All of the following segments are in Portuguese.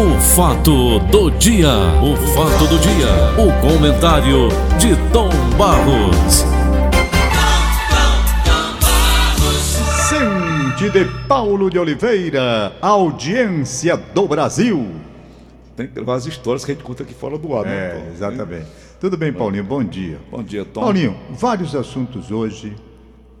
O fato do dia, o fato do dia, o comentário de Tom Barros. Sente de Paulo de Oliveira, audiência do Brasil. Tem que levar as histórias que a gente conta aqui fora do ar, né, É, Tom? exatamente. Tudo bem, Paulinho? Bom dia. Bom dia, Tom. Paulinho, vários assuntos hoje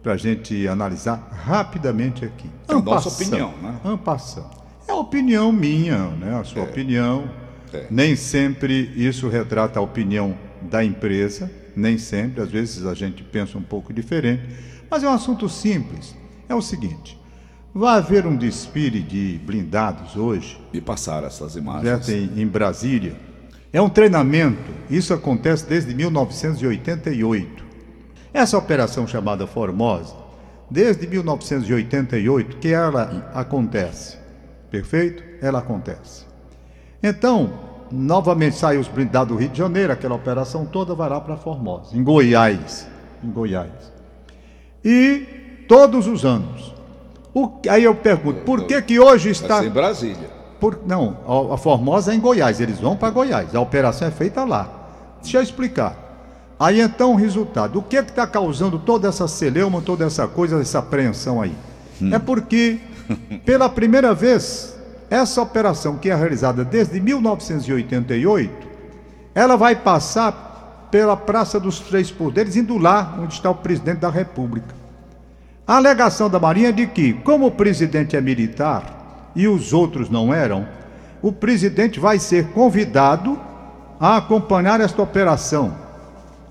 para a gente analisar rapidamente aqui. É a nossa opinião, né? passant. É a opinião minha, né? A sua opinião. É. Nem sempre isso retrata a opinião da empresa, nem sempre, às vezes a gente pensa um pouco diferente, mas é um assunto simples. É o seguinte: vai haver um desfile de blindados hoje, E passaram essas imagens. Em, em Brasília. É um treinamento, isso acontece desde 1988. Essa operação chamada Formosa, desde 1988 que ela acontece. Perfeito? Ela acontece. Então, novamente sai os blindados do Rio de Janeiro, aquela operação toda vai lá para Formosa, em Goiás. Em Goiás. E todos os anos. O- aí eu pergunto, por que que hoje está em Brasília. por, não, a, Formosa é em Goiás, eles vão para Goiás, a operação é feita lá. Deixa eu explicar. Aí então o resultado, o que é que está causando toda essa celeuma, toda essa coisa, essa apreensão aí? É porque, pela primeira vez, essa operação que é realizada desde 1988, ela vai passar pela Praça dos Três Poderes, indo lá onde está o presidente da República. A alegação da Marinha é de que, como o presidente é militar e os outros não eram, o presidente vai ser convidado a acompanhar esta operação,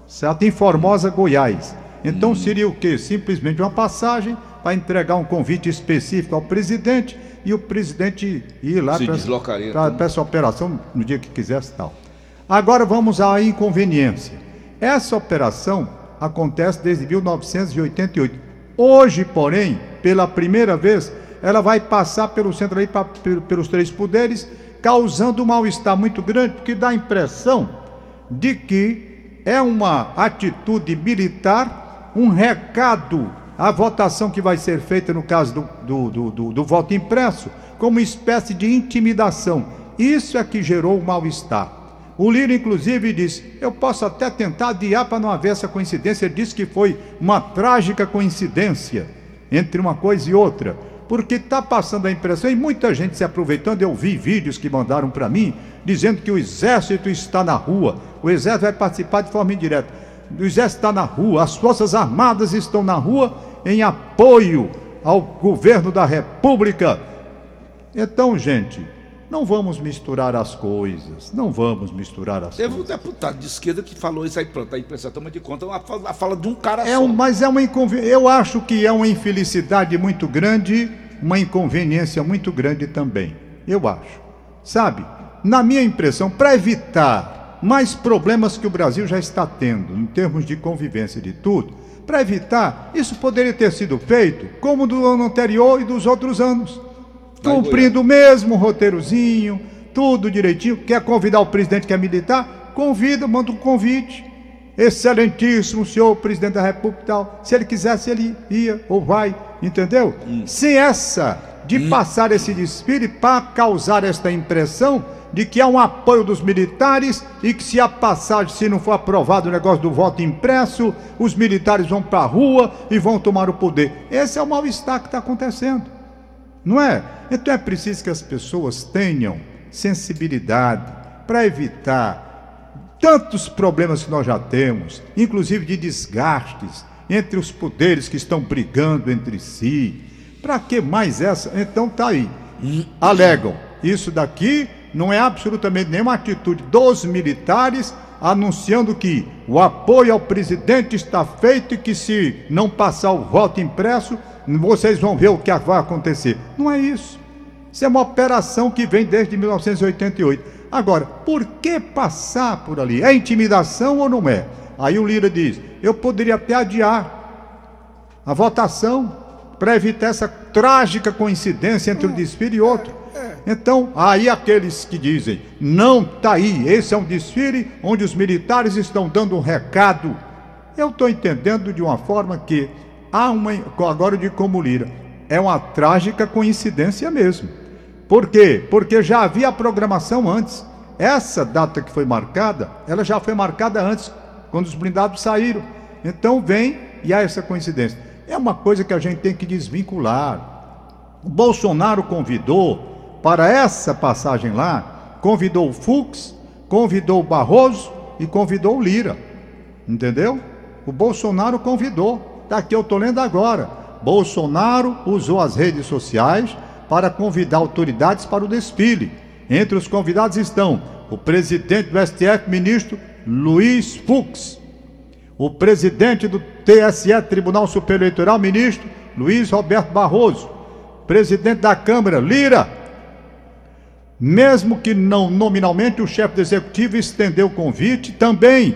certo? Em Formosa, Goiás. Então seria o quê? Simplesmente uma passagem para entregar um convite específico ao presidente e o presidente ir lá para então. essa operação no dia que quisesse e tal. Agora vamos à inconveniência. Essa operação acontece desde 1988. Hoje, porém, pela primeira vez, ela vai passar pelo centro aí, pe- pelos três poderes, causando um mal-estar muito grande, porque dá a impressão de que é uma atitude militar, um recado à votação que vai ser feita no caso do, do, do, do- do voto impresso, como uma espécie de intimidação. Isso é que gerou o mal-estar. O Lira, inclusive, disse: Eu posso até tentar adiar para não haver essa coincidência. Ele disse que foi uma trágica coincidência entre uma coisa e outra, porque está passando a impressão, e muita gente se aproveitando. Eu vi vídeos que mandaram para mim dizendo que o exército está na rua, o exército vai participar de forma indireta. O exército está na rua, as forças armadas estão na rua em apoio ao governo da República. Então, gente, não vamos misturar as coisas. Não vamos misturar as Teve um coisas. deputado de esquerda que falou isso aí, pronto, a imprensa toma de conta, a fala, a fala de um cara É só. um, mas é uma inconveniência. Eu acho que é uma infelicidade muito grande, uma inconveniência muito grande também. Eu acho. Sabe, na minha impressão, para evitar mais problemas que o Brasil já está tendo, em termos de convivência e de tudo, para evitar, isso poderia ter sido feito como do ano anterior e dos outros anos. Em Cumprindo o mesmo roteirozinho, tudo direitinho. Quer convidar o presidente que é militar? Convida, manda um convite. Excelentíssimo senhor presidente da República e tal. Se ele quisesse, ele ia ou vai, entendeu? Sem essa de passar esse desfile para causar esta impressão de que há um apoio dos militares e que se a passagem, se não for aprovado o negócio do voto impresso, os militares vão para a rua e vão tomar o poder. Esse é o mal-estar que está acontecendo. Não é? Então é preciso que as pessoas tenham sensibilidade para evitar tantos problemas que nós já temos, inclusive de desgastes entre os poderes que estão brigando entre si. Para que mais essa? Então tá aí. Alegam. Isso daqui não é absolutamente nenhuma atitude dos militares anunciando que o apoio ao presidente está feito e que se não passar o voto impresso, vocês vão ver o que vai acontecer. Não é isso. Isso é uma operação que vem desde 1988. Agora, por que passar por ali? É intimidação ou não é? Aí o Lira diz: eu poderia até adiar a votação para evitar essa trágica coincidência entre um desfile e outro. Então, aí aqueles que dizem, não tá aí, esse é um desfile onde os militares estão dando um recado. Eu estou entendendo de uma forma que há uma, agora de como Lira, é uma trágica coincidência mesmo. Por quê? Porque já havia programação antes. Essa data que foi marcada, ela já foi marcada antes, quando os blindados saíram. Então vem e há essa coincidência. É uma coisa que a gente tem que desvincular. O Bolsonaro convidou para essa passagem lá, convidou o Fux, convidou o Barroso e convidou o Lira. Entendeu? O Bolsonaro convidou. Está aqui, eu estou lendo agora. Bolsonaro usou as redes sociais para convidar autoridades para o desfile. Entre os convidados estão o presidente do STF, ministro Luiz Fux, o presidente do TSE, Tribunal Superior Eleitoral, ministro Luiz Roberto Barroso, presidente da Câmara, Lira. Mesmo que não nominalmente, o chefe do executivo estendeu o convite também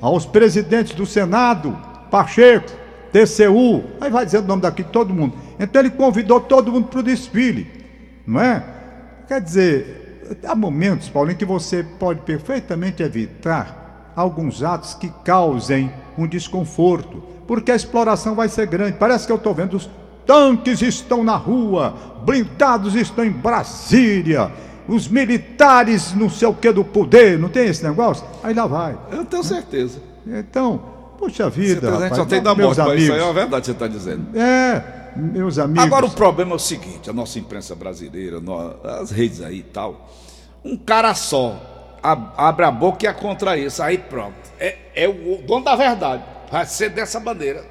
aos presidentes do Senado, Pacheco, TCU, aí vai dizendo o nome daqui de todo mundo. Então ele convidou todo mundo para o desfile, não é? Quer dizer, há momentos, Paulinho, que você pode perfeitamente evitar alguns atos que causem um desconforto, porque a exploração vai ser grande. Parece que eu estou vendo os tanques estão na rua, blindados estão em Brasília, os militares não sei o que do poder, não tem esse negócio? Aí lá vai. Eu tenho certeza. Então, Puxa vida. Certeza, a gente só tem da morte, mas isso aí é uma verdade que você está dizendo. É, meus amigos. Agora o problema é o seguinte: a nossa imprensa brasileira, as redes aí e tal, um cara só abre a boca e é contra isso, aí pronto. É, é o dono da verdade. Vai ser dessa maneira.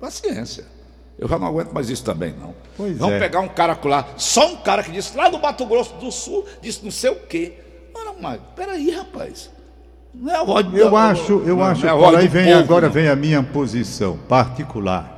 Paciência. Eu já não aguento mais isso também, não. Pois Vamos é. pegar um cara lá, só um cara que disse lá no Mato Grosso do Sul, disse não sei o quê. Mano, mas peraí, rapaz. Não é a voz Eu do, acho, eu não, acho, não é aí vem povo, agora não. vem a minha posição particular,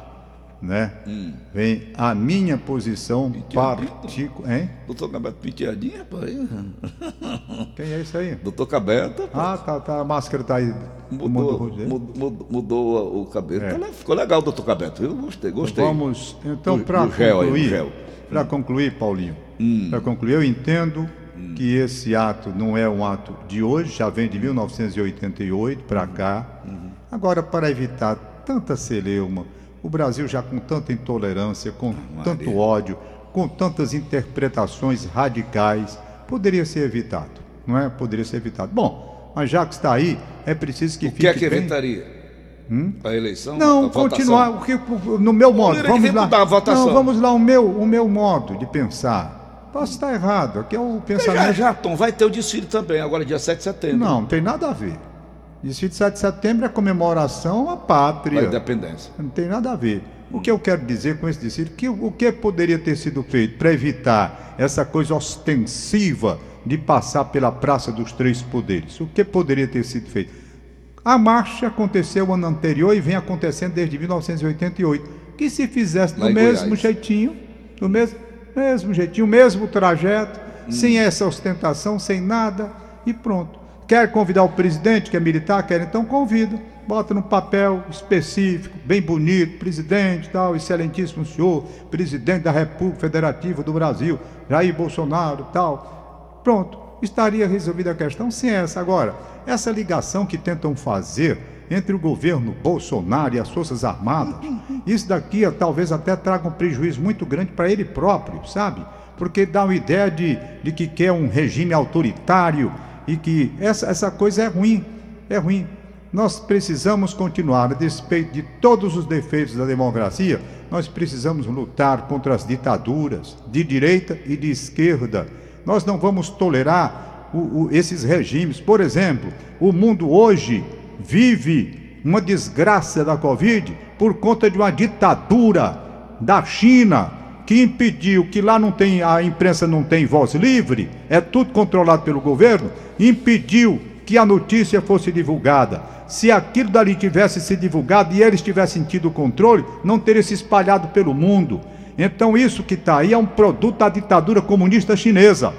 né? Hum. Vem a minha posição particular, hein? Doutor Cabeto Penteadinho, rapaz. Quem é isso aí? Doutor Cabeto. Ah, tá, tá, a máscara tá aí. Mudou, mudou, mudou, mudou o cabelo. É. Ficou legal, doutor Cabeto. Eu gostei, gostei. Vamos, então, para concluir, para concluir, Paulinho, hum. para concluir, eu entendo que esse ato não é um ato de hoje, já vem de 1988 para cá. Uhum. Agora, para evitar tanta celeuma, o Brasil já com tanta intolerância, com ah, tanto ódio, com tantas interpretações radicais, poderia ser evitado, não é? Poderia ser evitado. Bom, mas já que está aí, é preciso que o fique que é que bem... evitaria? Hum? A eleição? Não, a continuar, no meu modo. Vamos lá. Não, vamos lá, o meu, o meu modo de pensar Posso estar errado, aqui é o pensamento. Já, já, Tom, vai ter o desfile também, agora dia 7 de setembro. Não, não tem nada a ver. Desfile de 7 de setembro é comemoração à pátria. Da independência. Não tem nada a ver. O que eu quero dizer com esse desfile, que o que poderia ter sido feito para evitar essa coisa ostensiva de passar pela Praça dos Três Poderes? O que poderia ter sido feito? A marcha aconteceu ano anterior e vem acontecendo desde 1988. Que se fizesse do mesmo Goiás. jeitinho, do mesmo, mesmo jeitinho, mesmo trajeto, hum. sem essa ostentação, sem nada, e pronto. Quer convidar o presidente, que é militar, quer então convida. Bota no papel específico, bem bonito, presidente, tal, excelentíssimo senhor, presidente da República Federativa do Brasil, Jair Bolsonaro, tal. Pronto, estaria resolvida a questão sem essa. Agora, essa ligação que tentam fazer entre o governo Bolsonaro e as Forças Armadas, isso daqui talvez até traga um prejuízo muito grande para ele próprio, sabe? Porque dá uma ideia de, de que quer um regime autoritário e que essa, essa coisa é ruim, é ruim. Nós precisamos continuar, a despeito de todos os defeitos da democracia, nós precisamos lutar contra as ditaduras de direita e de esquerda. Nós não vamos tolerar o, o, esses regimes. Por exemplo, o mundo hoje vive uma desgraça da Covid por conta de uma ditadura da China que impediu que lá não tem a imprensa não tem voz livre, é tudo controlado pelo governo, impediu que a notícia fosse divulgada. Se aquilo dali tivesse sido divulgado e eles tivessem tido controle, não teria se espalhado pelo mundo. Então isso que está aí é um produto da ditadura comunista chinesa,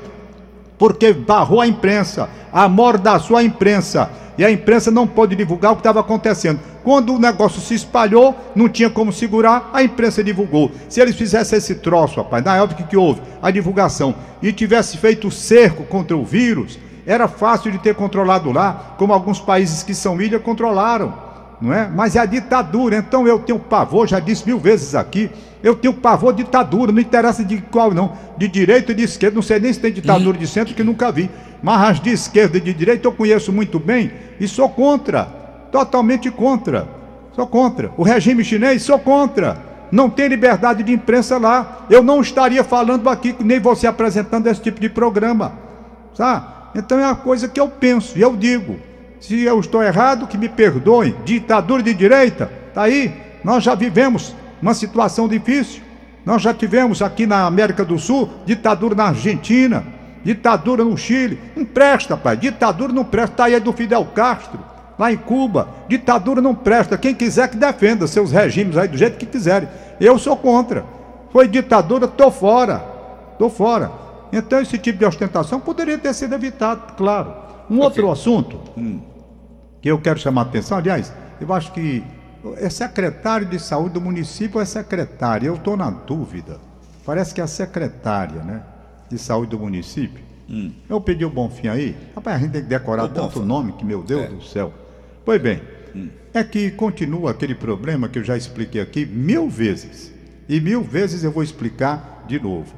porque barrou a imprensa, amordaçou a imprensa e a imprensa não pôde divulgar o que estava acontecendo. Quando o negócio se espalhou, não tinha como segurar, a imprensa divulgou. Se eles fizessem esse troço, rapaz, na época que houve a divulgação, e tivesse feito cerco contra o vírus, era fácil de ter controlado lá, como alguns países que são ilha controlaram. não é? Mas é a ditadura, então eu tenho pavor, já disse mil vezes aqui, eu tenho pavor de ditadura, não interessa de qual não, de direita e de esquerda, não sei nem se tem ditadura de centro, que nunca vi, mas as de esquerda e de direita eu conheço muito bem e sou contra, totalmente contra, sou contra. O regime chinês, sou contra. Não tem liberdade de imprensa lá. Eu não estaria falando aqui, nem você apresentando esse tipo de programa. Sabe? Então é uma coisa que eu penso e eu digo. Se eu estou errado, que me perdoem. Ditadura de direita, tá aí. Nós já vivemos uma situação difícil. Nós já tivemos aqui na América do Sul ditadura na Argentina, ditadura no Chile. Não presta, pai. Ditadura não presta. Tá aí do Fidel Castro, lá em Cuba. Ditadura não presta. Quem quiser que defenda seus regimes aí do jeito que quiserem. Eu sou contra. Foi ditadura, tô fora. Tô fora. Então esse tipo de ostentação poderia ter sido evitado, claro. Um outro Ok. assunto Hum. que eu quero chamar a atenção, aliás, eu acho que é secretário de saúde do município ou é secretária? Eu estou na dúvida. Parece que é a secretária, né? De saúde do município. Eu pedi o Bonfim aí. Rapaz, a gente tem que decorar Ô, tanto Bonfim. nome que, meu Deus É. do céu. Pois bem, é que continua aquele problema que eu já expliquei aqui mil vezes. E mil vezes eu vou explicar de novo.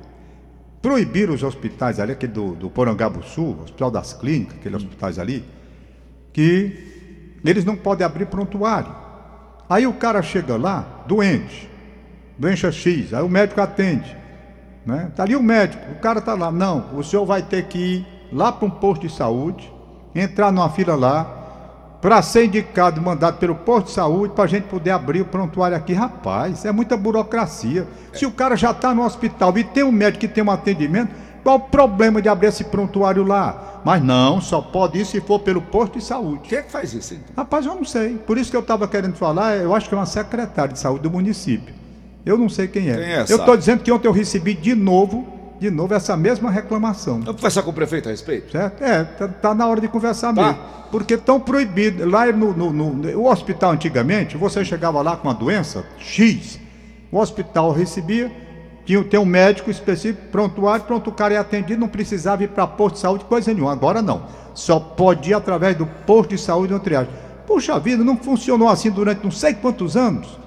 Proibir os hospitais ali, aquele do, do Porangabuçu, Hospital das Clínicas, aqueles hospitais ali, que eles não podem abrir prontuário. Aí o cara chega lá, doente, doença X, aí o médico atende. Né? Tá ali o médico, o cara tá lá. Não, o senhor vai ter que ir lá para um posto de saúde, entrar numa fila lá, para ser indicado, mandado pelo posto de saúde, para a gente poder abrir o prontuário aqui. Rapaz, é muita burocracia. Se o cara já está no hospital e tem um médico que tem um atendimento, qual o problema de abrir esse prontuário lá? Mas não, só pode ir se for pelo posto de saúde. Quem é que faz isso, então? Rapaz, eu não sei. Por isso que eu estava querendo falar, eu acho que é uma secretária de saúde do município. Eu não sei quem é. Quem é, eu estou dizendo que ontem eu recebi de novo, de novo, essa mesma reclamação. Vamos conversar com o prefeito a respeito? Certo? É, tá, tá na hora de conversar Tá. mesmo. Porque estão proibidos. Lá no, no, no- o hospital antigamente, você chegava lá com uma doença X, o hospital recebia, tinha, tem um médico específico, prontuário, pronto, o cara é atendido, não precisava ir para posto de saúde, coisa nenhuma. Agora não. Só pode ir através do posto de saúde ou triagem. Puxa vida, não funcionou assim durante não sei quantos anos.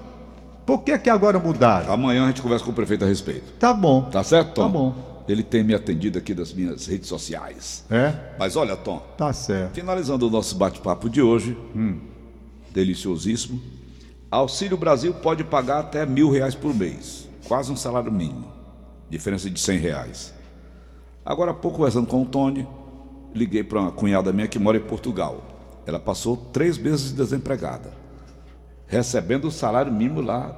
Por que que agora mudaram? Amanhã a gente conversa com o prefeito a respeito. Tá bom. Tá certo, Tom? Tá bom. Ele tem me atendido aqui das minhas redes sociais. É? Mas olha, Tom, Tá certo. finalizando o nosso bate-papo de hoje, Hum. deliciosíssimo. Auxílio Brasil pode pagar até mil reais por mês, quase um salário mínimo, diferença de cem reais. Agora há pouco, conversando com o Tony, liguei para uma cunhada minha que mora em Portugal. Ela passou três meses desempregada, recebendo o salário mínimo lá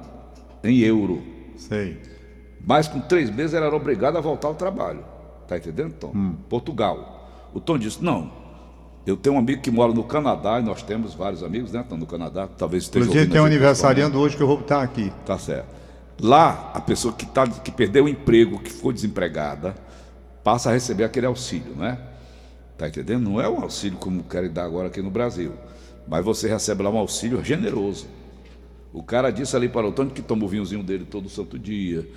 em euro. Sei. Mas com três meses ela era obrigada a voltar ao trabalho. Tá entendendo, Tom? Hum. Portugal. O Tom disse: não. Eu tenho um amigo que mora no Canadá, e nós temos vários amigos, né? Estão no Canadá, talvez esteja Inclusive tem um aniversariando hoje que eu vou estar aqui. Tá certo. Lá, a pessoa que, tá, que perdeu o emprego, que ficou desempregada, passa a receber aquele auxílio, né? Tá entendendo? Não é um auxílio como querem dar agora aqui no Brasil. Mas você recebe lá um auxílio generoso. O cara disse ali para o Antônio que toma o vinhozinho dele todo santo dia,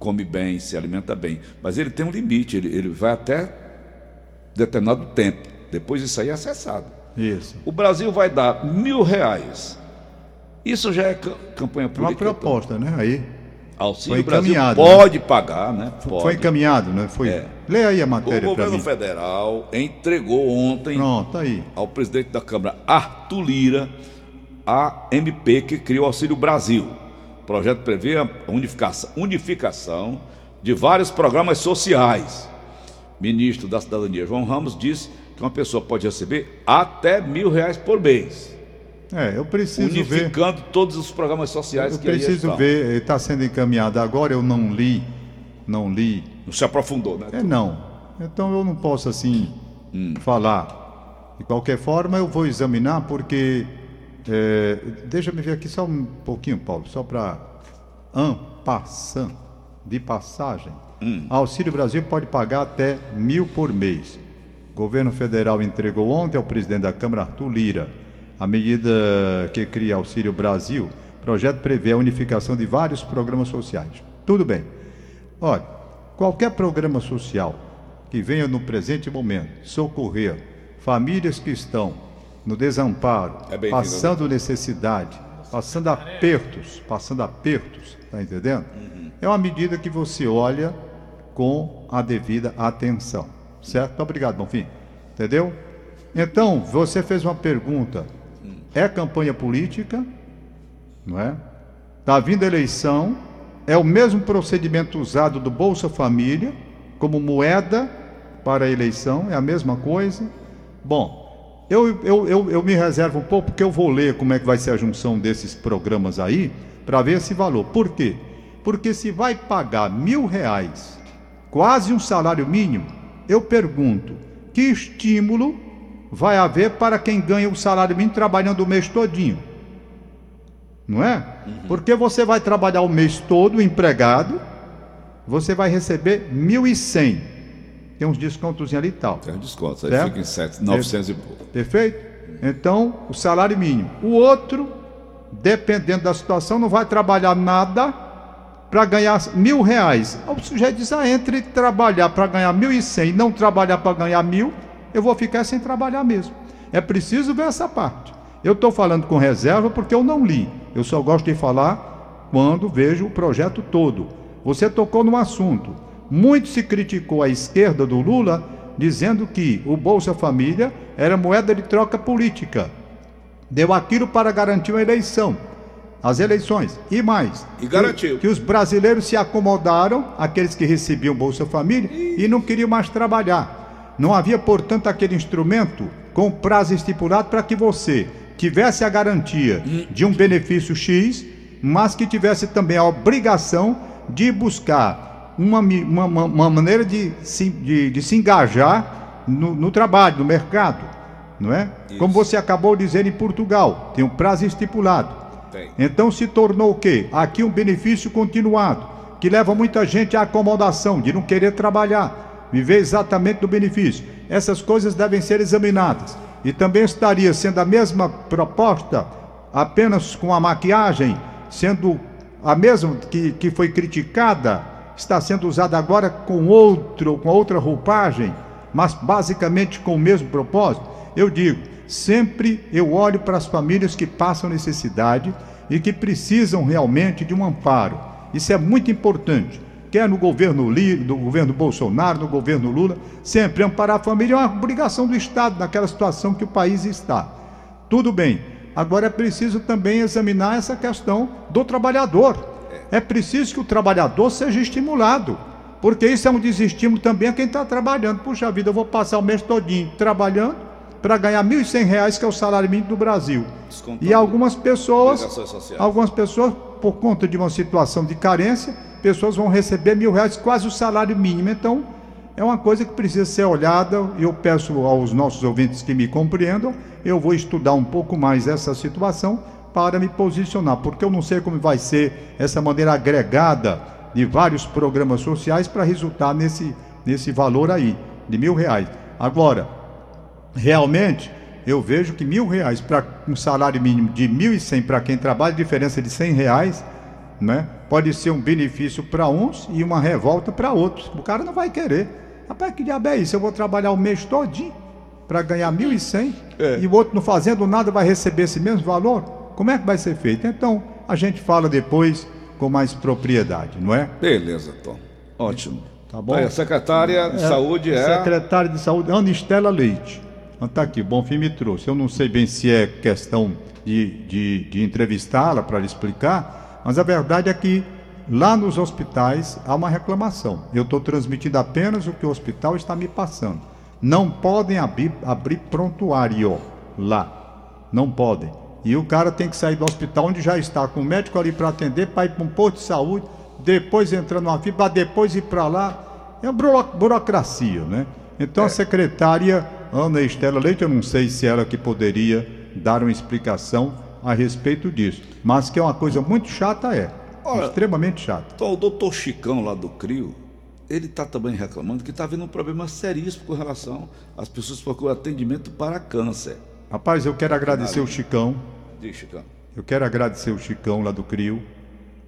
come bem, se alimenta bem. Mas ele tem um limite, ele, ele vai até determinado tempo. Depois isso aí é acessado. Isso. O Brasil vai dar mil reais. Isso já é ca- campanha É uma política. Tom? proposta, né? Aí. Auxílio Foi Brasil encaminhado, pode pagar, né? Pode. Foi encaminhado, né? Foi. É. Lê aí a O matéria para governo federal entregou ontem Pronto, ao presidente da Câmara, Arthur Lira, a MP que criou o Auxílio Brasil. O projeto prevê a unificação, unificação de vários programas sociais. Ministro da Cidadania, João Ramos, disse que uma pessoa pode receber até mil reais por mês, É, eu preciso ver. unificando todos os programas sociais Eu que preciso ver, está sendo encaminhado agora, eu não li, não li. Não se aprofundou, né? É não. Então eu não posso assim falar. De qualquer forma, eu vou examinar porque. É, Deixa-me ver aqui só um pouquinho, Paulo, só para. En passant, de passagem. Auxílio Brasil pode pagar até mil por mês. O governo federal entregou ontem ao presidente da Câmara, Arthur Lira, a medida que cria Auxílio Brasil. O projeto prevê a unificação de vários programas sociais. Tudo bem. Olha, qualquer programa social que venha no presente momento socorrer famílias que estão no desamparo, É passando necessidade, passando apertos, passando apertos, tá entendendo? É uma medida que você olha com a devida atenção, certo? Obrigado, Bonfim. Entendeu? Então, você fez uma pergunta. É campanha política, não é? Está vindo a eleição, é o mesmo procedimento usado do Bolsa Família como moeda para a eleição, é a mesma coisa. Bom, eu, eu, eu, eu me reservo um pouco porque eu vou ler como é que vai ser a junção desses programas aí para ver esse valor. Por quê? Porque se vai pagar mil reais, quase um salário mínimo, eu pergunto, que estímulo vai haver para quem ganha o salário mínimo trabalhando o mês todinho? Não é? Porque você vai trabalhar o mês todo empregado, você vai receber 1.100. Tem uns descontos ali e tal. Tem um desconto, aí Certo? fica em 7, 900 e pouco. Perfeito? Então, o salário mínimo. O outro, dependendo da situação, não vai trabalhar nada para ganhar mil reais. O sujeito diz: ah, entre trabalhar para ganhar mil e cem e não trabalhar para ganhar mil, eu vou ficar sem trabalhar mesmo. É preciso ver essa parte. Eu estou falando com reserva porque eu não li. Eu só gosto de falar quando vejo o projeto todo. Você tocou num assunto. Muito se criticou a esquerda do Lula, dizendo que o Bolsa Família era moeda de troca política. Deu aquilo para garantir uma eleição, as eleições. E mais. E garantiu. Que, que os brasileiros se acomodaram, aqueles que recebiam Bolsa Família, e não queriam mais trabalhar. Não havia, portanto, aquele instrumento com prazo estipulado para que você tivesse a garantia de um benefício X, mas que tivesse também a obrigação de buscar uma, uma, uma- maneira de se, de, de se engajar no, no trabalho, no mercado, não é? Como você acabou de dizer em Portugal, tem um prazo estipulado. Tem. Então se tornou o quê? Aqui um benefício continuado, que leva muita gente à acomodação, de não querer trabalhar, viver exatamente do benefício. Essas coisas devem ser examinadas. E também estaria sendo a mesma proposta, apenas com a maquiagem, sendo a mesma que, que foi criticada, está sendo usada agora com outro, com outra roupagem, mas basicamente com o mesmo propósito. Eu digo, sempre eu olho para as famílias que passam necessidade e que precisam realmente de um amparo. Isso é muito importante. Quer no governo Lira, no governo Bolsonaro, no governo Lula, sempre amparar a família é uma obrigação do Estado naquela situação que o país está. Tudo bem. Agora é preciso também examinar essa questão do trabalhador. É preciso que o trabalhador seja estimulado, porque isso é um desestímulo também a quem está trabalhando. Puxa vida, eu vou passar o mês todinho trabalhando para ganhar 1.100 reais, que é o salário mínimo do Brasil. E algumas pessoas, algumas pessoas, por conta de uma situação de carência, pessoas vão receber mil reais, quase o salário mínimo. Então, é uma coisa que precisa ser olhada. Eu peço aos nossos ouvintes que me compreendam. Eu vou estudar um pouco mais essa situação para me posicionar, porque eu não sei como vai ser essa maneira agregada de vários programas sociais para resultar nesse, nesse valor aí, de mil reais. Agora, realmente, eu vejo que mil reais para um salário mínimo de mil e cem para quem trabalha, diferença de cem reais, né? Pode ser um benefício para uns e uma revolta para outros. O cara não vai querer. Rapaz, que diabo é isso? Eu vou trabalhar o mês todinho para ganhar mil e cem É. e o outro não fazendo nada vai receber esse mesmo valor? Como é que vai ser feito? Então, a gente fala depois com mais propriedade, não é? Beleza, Tom. Ótimo. Tá bom. Aí, a secretária de saúde é. Secretária de Saúde, Ana Estela Leite. Está aqui, o Bonfim me trouxe. Eu não sei bem se é questão de, de, de entrevistá-la para lhe explicar, mas a verdade é que lá nos hospitais há uma reclamação. Eu estou transmitindo apenas o que o hospital está me passando. Não podem abrir, abrir prontuário lá. Não podem. E o cara tem que sair do hospital onde já está, com o médico ali para atender, para ir para um posto de saúde, depois entrar numa fila, para depois ir para lá. É uma buro- burocracia, né? Então a secretária Ana Estela Leite, eu não sei se ela que poderia dar uma explicação a respeito disso. Mas que é uma coisa muito chata, é. Olha- Extremamente chata. Então, o doutor Chicão lá do CRIO, ele está também reclamando que está havendo um problema seríssimo com relação às pessoas que procuram atendimento para câncer. Rapaz, eu quero agradecer o Chicão. Diz, Chicão. Eu quero agradecer o Chicão lá do CRIO,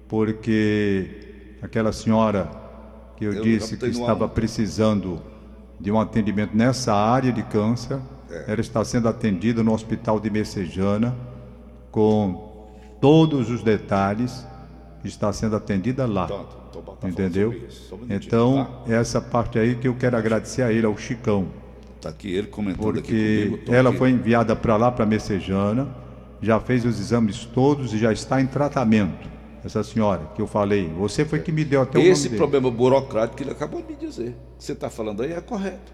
porque aquela senhora que eu, Eu disse que estava precisando de um atendimento nessa área de câncer, Ela está sendo atendida no hospital de Messejana com todos os detalhes. Está sendo atendida lá. Tanto, tô Entendeu? isso, Então, essa parte aí que eu quero agradecer a ele, ao Chicão. Tá aqui ele comentando aqui Porque comigo. tô ela aqui. foi enviada para lá, para Messejana, já fez os exames todos e já está em tratamento. Essa senhora que eu falei, você foi que me deu até o Esse nome dele. problema burocrático que ele acabou de me dizer, que você está falando aí é correto.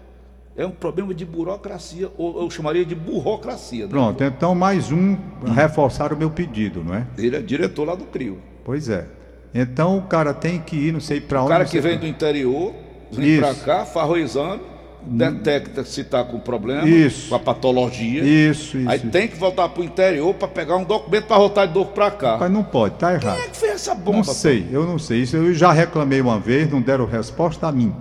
É um problema de burocracia, ou eu chamaria de burocracia. Né? Pronto, então mais um reforçar o meu pedido, não é? Ele é diretor lá do CRIO. Pois é. Então o cara tem que ir, não sei para onde. O cara que vem pra- do interior, vem para cá, faz o exame, detecta se está com problema, Isso. com a patologia. Isso, isso. Aí tem que voltar para o interior para pegar um documento para voltar de novo para cá. Mas não pode, tá errado. Quem é que fez essa bomba? Não sei, eu não sei. Isso eu já reclamei uma vez, não deram resposta a mim.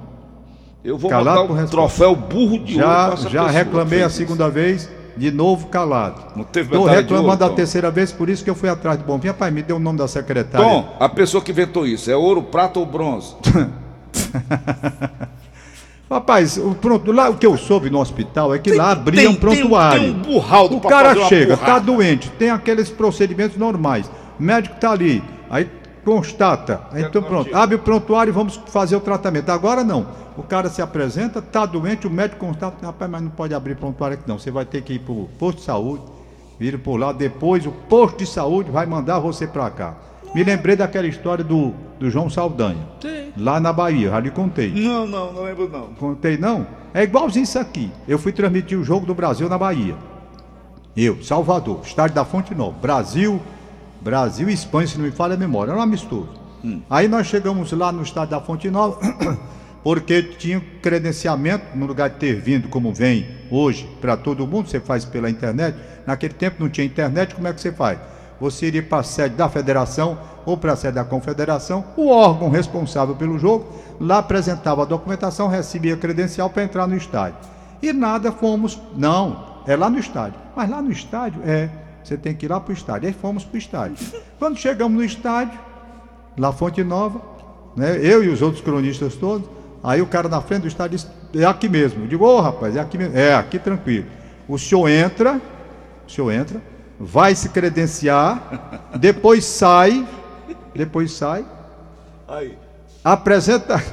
Eu vou Calado por um troféu burro de ouro Já, essa já pessoa reclamei a segunda vez, de novo calado. Não teve Estou de reclamando ouro, a Tom? terceira vez, por isso que eu fui atrás do Bonfim. Rapaz, me deu o nome da isso. secretária. Tom, a pessoa que inventou isso, é ouro, prata ou bronze? Rapaz, o, pronto, lá o que eu soube no hospital é que lá abria tem- um prontuário. tem tem um burraldo o pra cara fazer uma chega, burrada. tá doente, tem aqueles procedimentos normais. O médico tá ali, aí constata. Aí, então pronto, abre o prontuário e vamos fazer o tratamento. Agora não. O cara se apresenta, tá doente, o médico constata, rapaz, mas não pode abrir prontuário aqui não. Você vai ter que ir pro posto de saúde, vira por lá, depois o posto de saúde vai mandar você pra cá. Me lembrei daquela história do, do João Saldanha, Tem. lá na Bahia, já lhe contei. Não, não, não lembro não. Contei não? É igualzinho isso aqui. Eu fui transmitir o jogo do Brasil na Bahia. Eu, Salvador, estádio da Fonte Nova. Brasil, Brasil e Espanha, se não me falha a memória. Era um amistoso. Aí nós chegamos lá no estádio da Fonte Nova, porque tinha credenciamento, no lugar de ter vindo como vem hoje para todo mundo, você faz pela internet. Naquele tempo não tinha internet, como é que você faz? Você iria para a sede da federação ou para a sede da confederação, o órgão responsável pelo jogo, lá apresentava a documentação, recebia credencial para entrar no estádio. E nada fomos, não, é lá no estádio. Mas lá no estádio, é, você tem que ir lá para o estádio. Aí fomos para o estádio. Quando chegamos no estádio, lá Fonte Nova, né, eu e os outros cronistas todos, aí o cara na frente do estádio disse, é aqui mesmo. Eu digo, ô rapaz, é aqui mesmo. É, aqui tranquilo. O senhor entra, o senhor entra, vai se credenciar, depois sai, depois sai, Aí. apresenta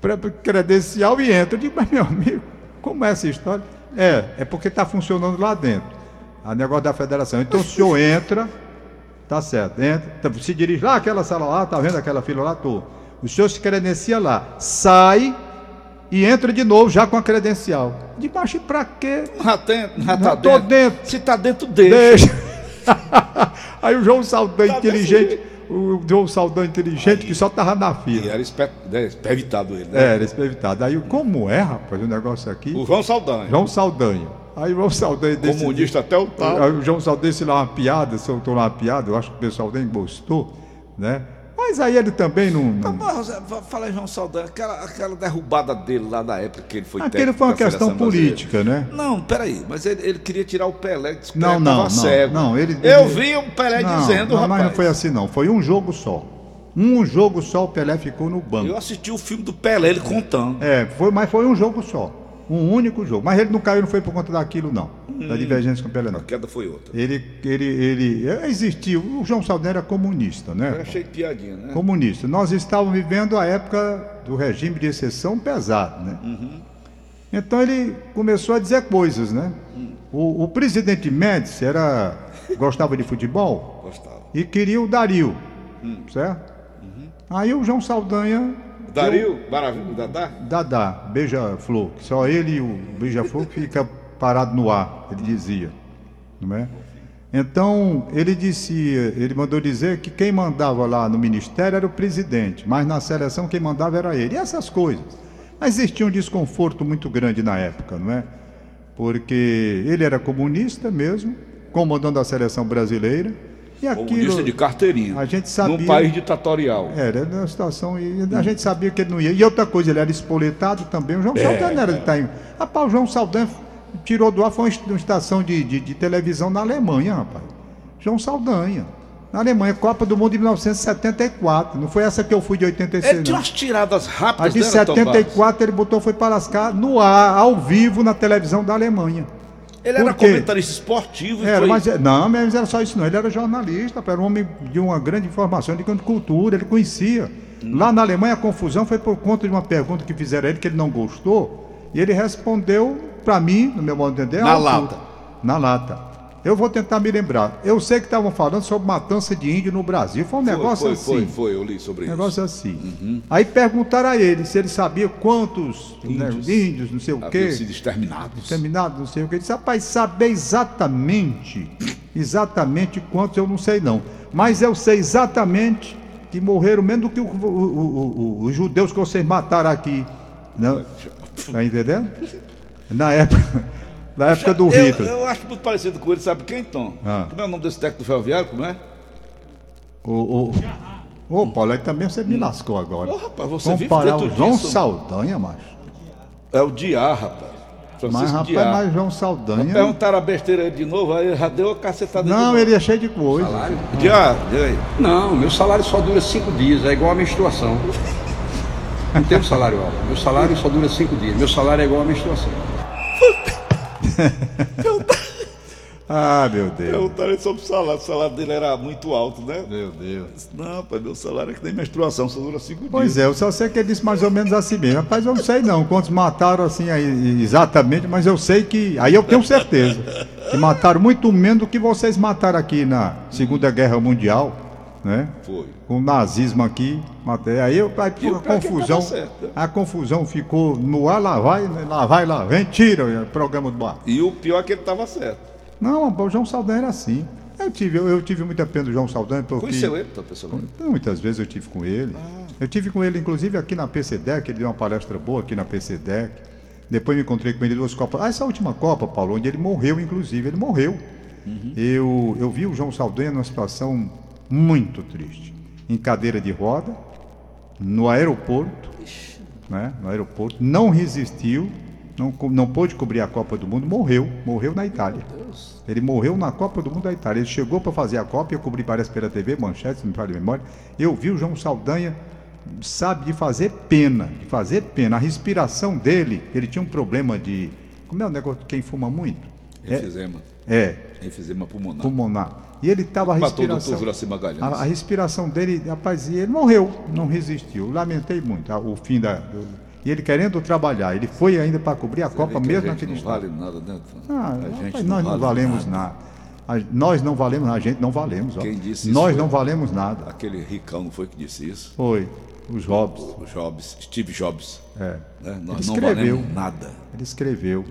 pre- credencial e entra. Eu digo, mas meu amigo, como é essa história? É, é porque está funcionando lá dentro. A negócio da federação. Então o senhor entra, tá certo, entra, tá- se dirige lá, aquela sala lá, tá vendo aquela fila lá, tô. O senhor se credencia lá, sai e entra de novo já com a credencial. De baixo pra quê? Já, tem, já tá dentro. dentro. Se tá dentro dele. Deixa. Aí o João Saldanha Tá desse inteligente, o João Saldanha inteligente que só tava na E fila. era espe- né, ele, né? É, era evitar. Daí, como é, rapaz, o negócio aqui? O João Saldanha. João Saldanha. Aí o João Saldanha decidiu. Comunista até o tal. Aí o João Saldanha disse lá uma piada, soltou lá uma piada, eu acho que o pessoal nem gostou, né? Mas aí ele também não. não... Mas, fala João Saldanha, aquela, aquela derrubada dele lá na época que ele foi técnico foi uma questão Brasileira. política, né? Não, peraí, mas ele, ele queria tirar o Pelé, que Não, não, não, cego. não, ele- Eu ele- vi o Pelé Não, dizendo, não, rapaz. mas não foi assim, não. Foi um jogo só. Um jogo só, o Pelé ficou no banco. Eu assisti o filme do Pelé, ele contando. É, foi, mas foi um jogo só. Um único jogo. Mas ele não caiu, não foi por conta daquilo, não. Hum. Da divergência com o Pelé, A não. queda foi outra. Ele, ele, ele, existiu. O João Saldanha era comunista, Eu né? achei piadinha, né? Comunista. Nós estávamos vivendo a época do regime de exceção pesado, né? Então ele começou a dizer coisas, né? O, o presidente Médici era, gostava de futebol Gostava. e queria o Dario, certo? Aí o João Saldanha Dario, Maravilha, Dadá? Dadá, beija-flor, só ele e o beija-flor fica parado no ar, ele dizia, não é? Então, ele disse, ele mandou dizer que quem mandava lá no ministério era o presidente, mas na seleção quem mandava era ele. E essas coisas. Mas existia um desconforto muito grande na época, não é? Porque ele era comunista mesmo, comandando a seleção brasileira, e Comunista aquilo de carteirinha. a gente sabia- Num país ditatorial. era uma situação e a gente sabia que ele não ia. E outra coisa, ele era espoletado também. O João Saldanha não era de Itaim. Rapaz, o João Saldanha tirou do ar, foi uma estação de, de, de televisão na Alemanha, rapaz. João Saldanha. Na Alemanha, Copa do Mundo de 1974. Não foi essa que eu fui de 86, Ele tinha umas tiradas A rápidas, de né, Tom Barros? 74 ele botou foi para lascar no ar, ao vivo, na televisão da Alemanha. Ele era comentarista esportivo Era, foi... mas, não, mas era só isso não. Ele era jornalista, era um homem de uma grande informação, de grande cultura, ele conhecia. Lá na Alemanha a confusão foi por conta de uma pergunta que fizeram a ele que ele não gostou, e ele respondeu para mim, no meu modo de entender, Na altura. lata. Na lata. Eu vou tentar me lembrar. Eu sei que estavam falando sobre matança de índio no Brasil. Foi um Foi, negócio foi, assim. foi, foi, eu li sobre Negócio isso. assim. Aí perguntaram a ele se ele sabia quantos né, Índios. índios não sei o quê. Sido exterminados. Terminado, não sei o que. Ele disse, rapaz, saber exatamente, exatamente quantos eu não sei não. Mas eu sei exatamente que morreram menos do que o- o- o- os judeus que vocês mataram aqui. Não, tá entendendo? Na época, na época do Eu, Hitler. eu acho muito parecido com ele, sabe quem, Tom? Ah. Como é o nome desse técnico do ferroviário, como é? O, o, Ô, Paulo, aí também você me lascou agora. Ô, rapaz, você Comparar o João disso. Saldanha, macho. É o Diá, rapaz. Mas, Francisco rapaz, Diá. mas João Saldanha. Perguntaram a besteira aí de novo, aí já deu a cacetada Não, ele é cheio de coisa. Diá, diga aí. Não, meu salário só dura cinco dias, é igual a menstruação. Não tenho salário alto. Meu salário só dura cinco dias. Meu salário é igual a menstruação. Ah, meu Deus. Perguntaram sobre o salário. O salário dele era muito alto, né? Meu Deus. Não, rapaz, meu salário é que nem menstruação, só dura cinco Pois dias. é, eu só sei que ele disse mais ou menos assim mesmo. Rapaz, eu não sei não quantos mataram assim aí, exatamente, mas eu sei que. Aí eu tenho certeza. Que mataram muito menos do que vocês mataram aqui na Segunda Guerra Mundial, né? Foi. Com o nazismo aqui. Matei. Aí, eu, aí a é confusão. né? A confusão ficou no ar, lá vai, lá vai, lá vem, tira o programa do bar. E o pior é que ele estava certo. Não, o João Saldanha era assim. Eu tive, eu, eu tive muita pena do João Saldanha, porque. Conheceu ele, Tom, pessoalmente? Muitas vezes eu tive com ele. Eu tive com ele, inclusive, aqui na PCDEC, ele deu uma palestra boa aqui na PCDEC. Depois me encontrei com ele duas Copas. Ah, essa última Copa, Paulo, onde ele morreu, inclusive, ele morreu. Eu, eu vi o João Saldanha numa situação muito triste. Em cadeira de roda, no aeroporto, né? No aeroporto, não resistiu, não, não pôde cobrir a Copa do Mundo, morreu, morreu na Itália. Ele morreu na Copa do Mundo da Itália. Ele chegou para fazer a Copa, eu cobri várias pela TV, manchetes, se me falha a memória. Eu vi o João Saldanha, sabe, de fazer pena, de fazer pena. A respiração dele, ele tinha um problema de. Como é o negócio de quem fuma muito? Enfisema. É, Enfisema pulmonar. pulmonar. E ele estava a respiração. A, a respiração dele, rapaz, e ele morreu, não resistiu. Lamentei muito ah, o fim da. do- e ele querendo trabalhar, ele foi ainda para cobrir a Copa Vê que mesmo a naquele não estado. vale nada, né? Ah, a rapaz, nós não vale valemos nada. A- nós não valemos, a gente não valemos. Ó. Quem disse isso nós não valemos nada. Aquele ricão não foi que disse isso? Foi os Hobbes. O Jobs, Steve Jobs. É. Né? Nós Ele não escreveu. valemos nada. Ele escreveu.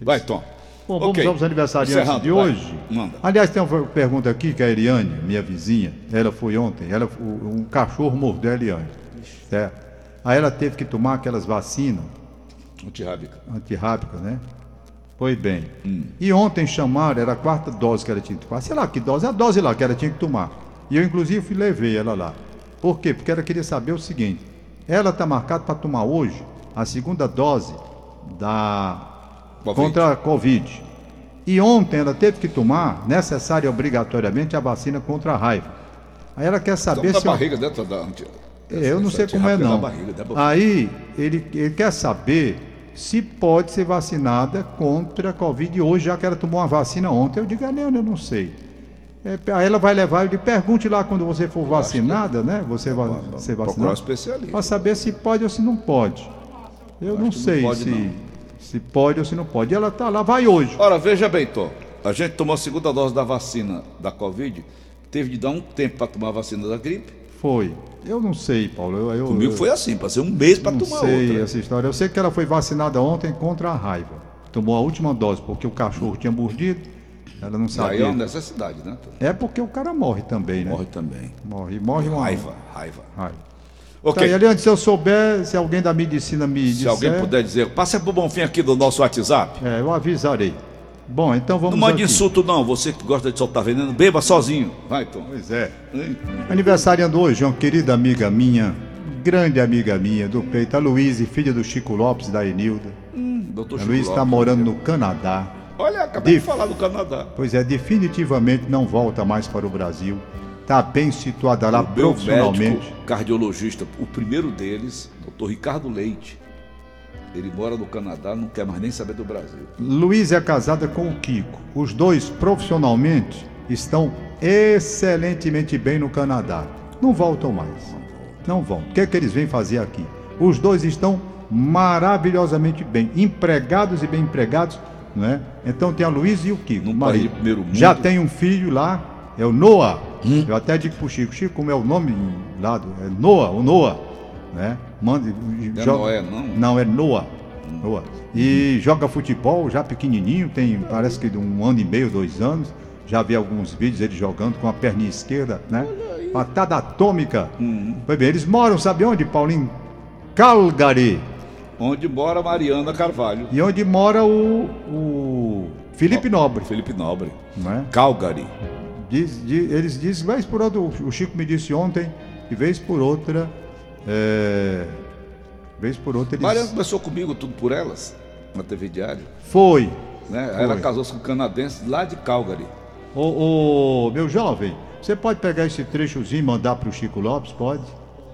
Vai, Tom. Bom, vamos Ok. aos aniversariantes Encerrando, de hoje. Aliás, tem uma pergunta aqui que a Eliane, minha vizinha, ela foi ontem, ela, um cachorro mordeu a Eliane. Certo? Aí ela teve que tomar aquelas vacinas Antirrábica. antirrábicas, né? Pois bem. Hum. E ontem chamaram, era a quarta dose que ela tinha que tomar. Sei lá que dose, a dose lá que ela tinha que tomar. E eu, inclusive, fui, levei ela lá. Por quê? Porque ela queria saber o seguinte: ela está marcada para tomar hoje a segunda dose da Covid. contra a Covid. E ontem ela teve que tomar, necessária e obrigatoriamente, a vacina contra a raiva. Aí ela quer saber na se. barriga dentro da. É, eu não sei como é não. barriga, né? Aí ele, ele quer saber se pode ser vacinada contra a Covid hoje, já que ela tomou uma vacina ontem. Eu digo, ah, não, eu não sei. É, aí ela vai levar, eu digo, pergunte lá quando você for vacinada, né? Você vai ser vacinada. Para saber se pode ou se não pode. Eu não que não sei pode, se, não. Se pode ou se não pode. E ela tá lá, vai hoje. Ora, veja bem, Tom. A gente tomou a segunda dose da vacina da Covid, teve de dar um tempo para tomar a vacina da gripe. Foi. Eu não sei, Paulo. Eu, eu, Comigo foi assim, passei um mês para não tomar sei outra. essa história. Eu sei que ela foi vacinada ontem contra a raiva. Tomou a última dose porque o cachorro tinha mordido. Ela não E aí sabia. é uma necessidade, né? É porque o cara morre também, né? Morre também. Morre, morre uma Raiva, raiva. raiva. Ok. Tá, e aliás, se eu souber, se alguém da medicina me Se disser, alguém puder dizer, passa pro Bonfim aqui do nosso WhatsApp. é, eu avisarei. Bom, então vamos Não mande aqui. insulto, não. Você que gosta de soltar veneno, beba sozinho. Vai, Tom. Pois é. Aniversariando hoje, uma querida amiga minha, grande amiga minha do peito, a Luísa, filha do Chico Lopes da Enilda. Doutor A Chico Luísa está morando no Canadá. Olha, acabei de Dif- falar do Canadá. Pois é, definitivamente não volta mais para o Brasil. Está bem situada lá o profissionalmente. médico cardiologista, o primeiro deles, doutor Ricardo Leite, ele mora no Canadá, não quer mais nem saber do Brasil. Luiz é casada com o Kiko. Os dois profissionalmente estão excelentemente bem no Canadá. Não voltam mais. Não vão. O que é que eles vêm fazer aqui? Os dois estão maravilhosamente bem, empregados e bem empregados, não é? Então tem a Luiz e o Kiko. Num marido. país de primeiro mundo. Já tem um filho lá, é o Noah. Hum. Eu até digo pro Chico, Chico, como é o nome lá do. É Noah, o Noah. Né? Manda, Não é Noé, não? Não, é Noah. Noah. E joga futebol já pequenininho, tem parece que de um ano e meio, dois anos. Já vi alguns vídeos ele jogando com a perninha esquerda, né? Patada atômica. Hum. Foi bem, eles moram, sabe onde, Paulinho? Calgary. Onde mora Mariana Carvalho. E onde mora o, o Felipe Nobre, Felipe Nobre. não é? Calgary. Diz- di- eles dizem, vez por outra, o Chico me disse ontem, e vez por outra, é, vez por outra eles... Mariana começou comigo tudo por elas, na TV Diário. Foi. Né? Foi. Ela casou-se com um canadense lá de Calgary. Ô, ô, meu jovem, você pode pegar esse trechozinho e mandar para o Chico Lopes? Pode?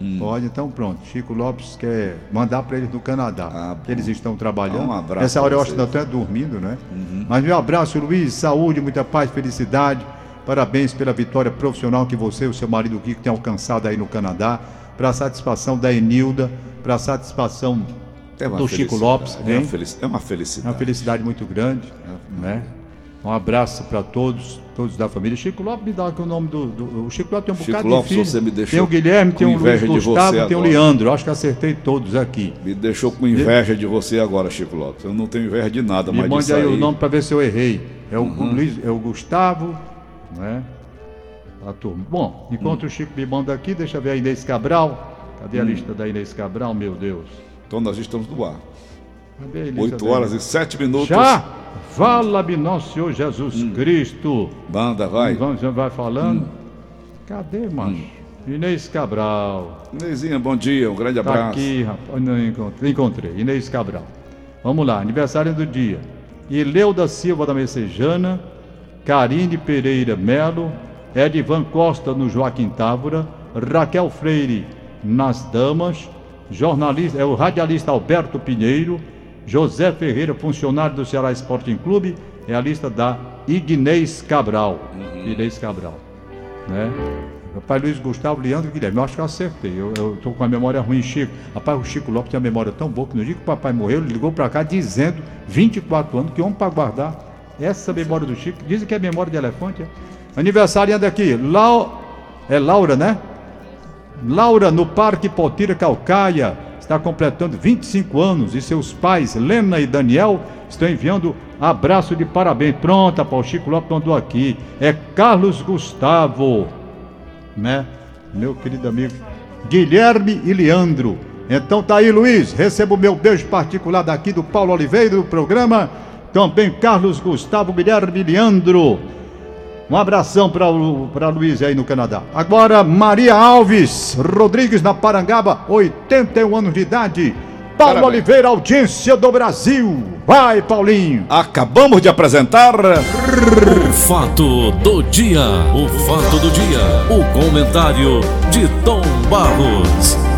Hum. Pode, então pronto. Chico Lopes quer mandar para eles no Canadá. Ah, eles estão trabalhando. Um abraço Essa hora eu acho que ainda até dormindo, né? Uhum. Mas meu abraço, Luiz, saúde, muita paz, felicidade. Parabéns pela vitória profissional que você e o seu marido Kiko têm alcançado aí no Canadá. Para a satisfação da Enilda, para a satisfação É do Chico felicidade, Lopes. É uma, hein? felici- é uma É felicidade. uma felicidade muito grande, né? Um abraço para todos, todos da família. Chico Lopes me dá aqui o nome do, do- O Chico Lopes tem um Chico bocado Lopes, de filho. você me deixou Tem o Guilherme, tem o Luiz Gustavo, tem o. Leandro. Acho que acertei todos aqui. Me deixou com inveja de você agora, Chico Lopes. Eu não tenho inveja de nada, Me mas mande aí. Uhum. o nome para ver se eu errei. É o, o Luiz, é o Gustavo, né? A turma. Bom, enquanto Hum. o Chico me manda aqui, deixa eu ver a Inês Cabral. Cadê a lista da Inês Cabral, meu Deus? Então nós estamos no ar. Cadê a lista 8 da horas e 7 minutos. Já? Fala-me, nosso Senhor Jesus Hum. Cristo. Banda, vai. Vamos, já vai falando. Hum. Cadê, macho? Inês Cabral. Inezinha, bom dia, um grande Tá abraço. aqui, rapaz. Não encontrei. encontrei. Inês Cabral. Vamos lá, aniversário do dia. Ileuda Silva da Messejana, Karine Pereira Melo, Edivan Costa no Joaquim Távora, Raquel Freire nas Damas, jornalista, é o radialista Alberto Pinheiro, José Ferreira, funcionário do Ceará Sporting Clube, é a lista da Ignez Cabral. Inês Cabral. Né? Rapaz, Luiz Gustavo, Leandro Guilherme, eu acho que eu acertei. Eu, tô com a memória ruim, Chico. Rapaz, o Chico Lopes tem a memória tão boa que no dia que o papai morreu, ele ligou pra cá dizendo, 24 anos, que homem pra guardar essa memória do Chico. Dizem que é memória de elefante. É? Aniversariando aqui, Lau... é Laura, né? Laura, no Parque Potira Calcaia, está completando 25 anos e seus pais, Lena e Daniel, estão enviando abraço de parabéns. Pronta, Paulo Chico Lopes mandou aqui. É Carlos Gustavo, né? Meu querido amigo Guilherme e Leandro. Então tá aí, Luiz. Receba o meu beijo particular daqui do Paulo Oliveira do programa. Também Carlos Gustavo, Guilherme Leandro. Um abração para Luiz aí no Canadá. Agora, Maria Alves Rodrigues, na Parangaba, 81 anos de idade. Paulo Parabéns. Oliveira, audiência do Brasil. Vai, Paulinho. Acabamos de apresentar. O fato do dia. O fato do dia. O comentário de Tom Barros.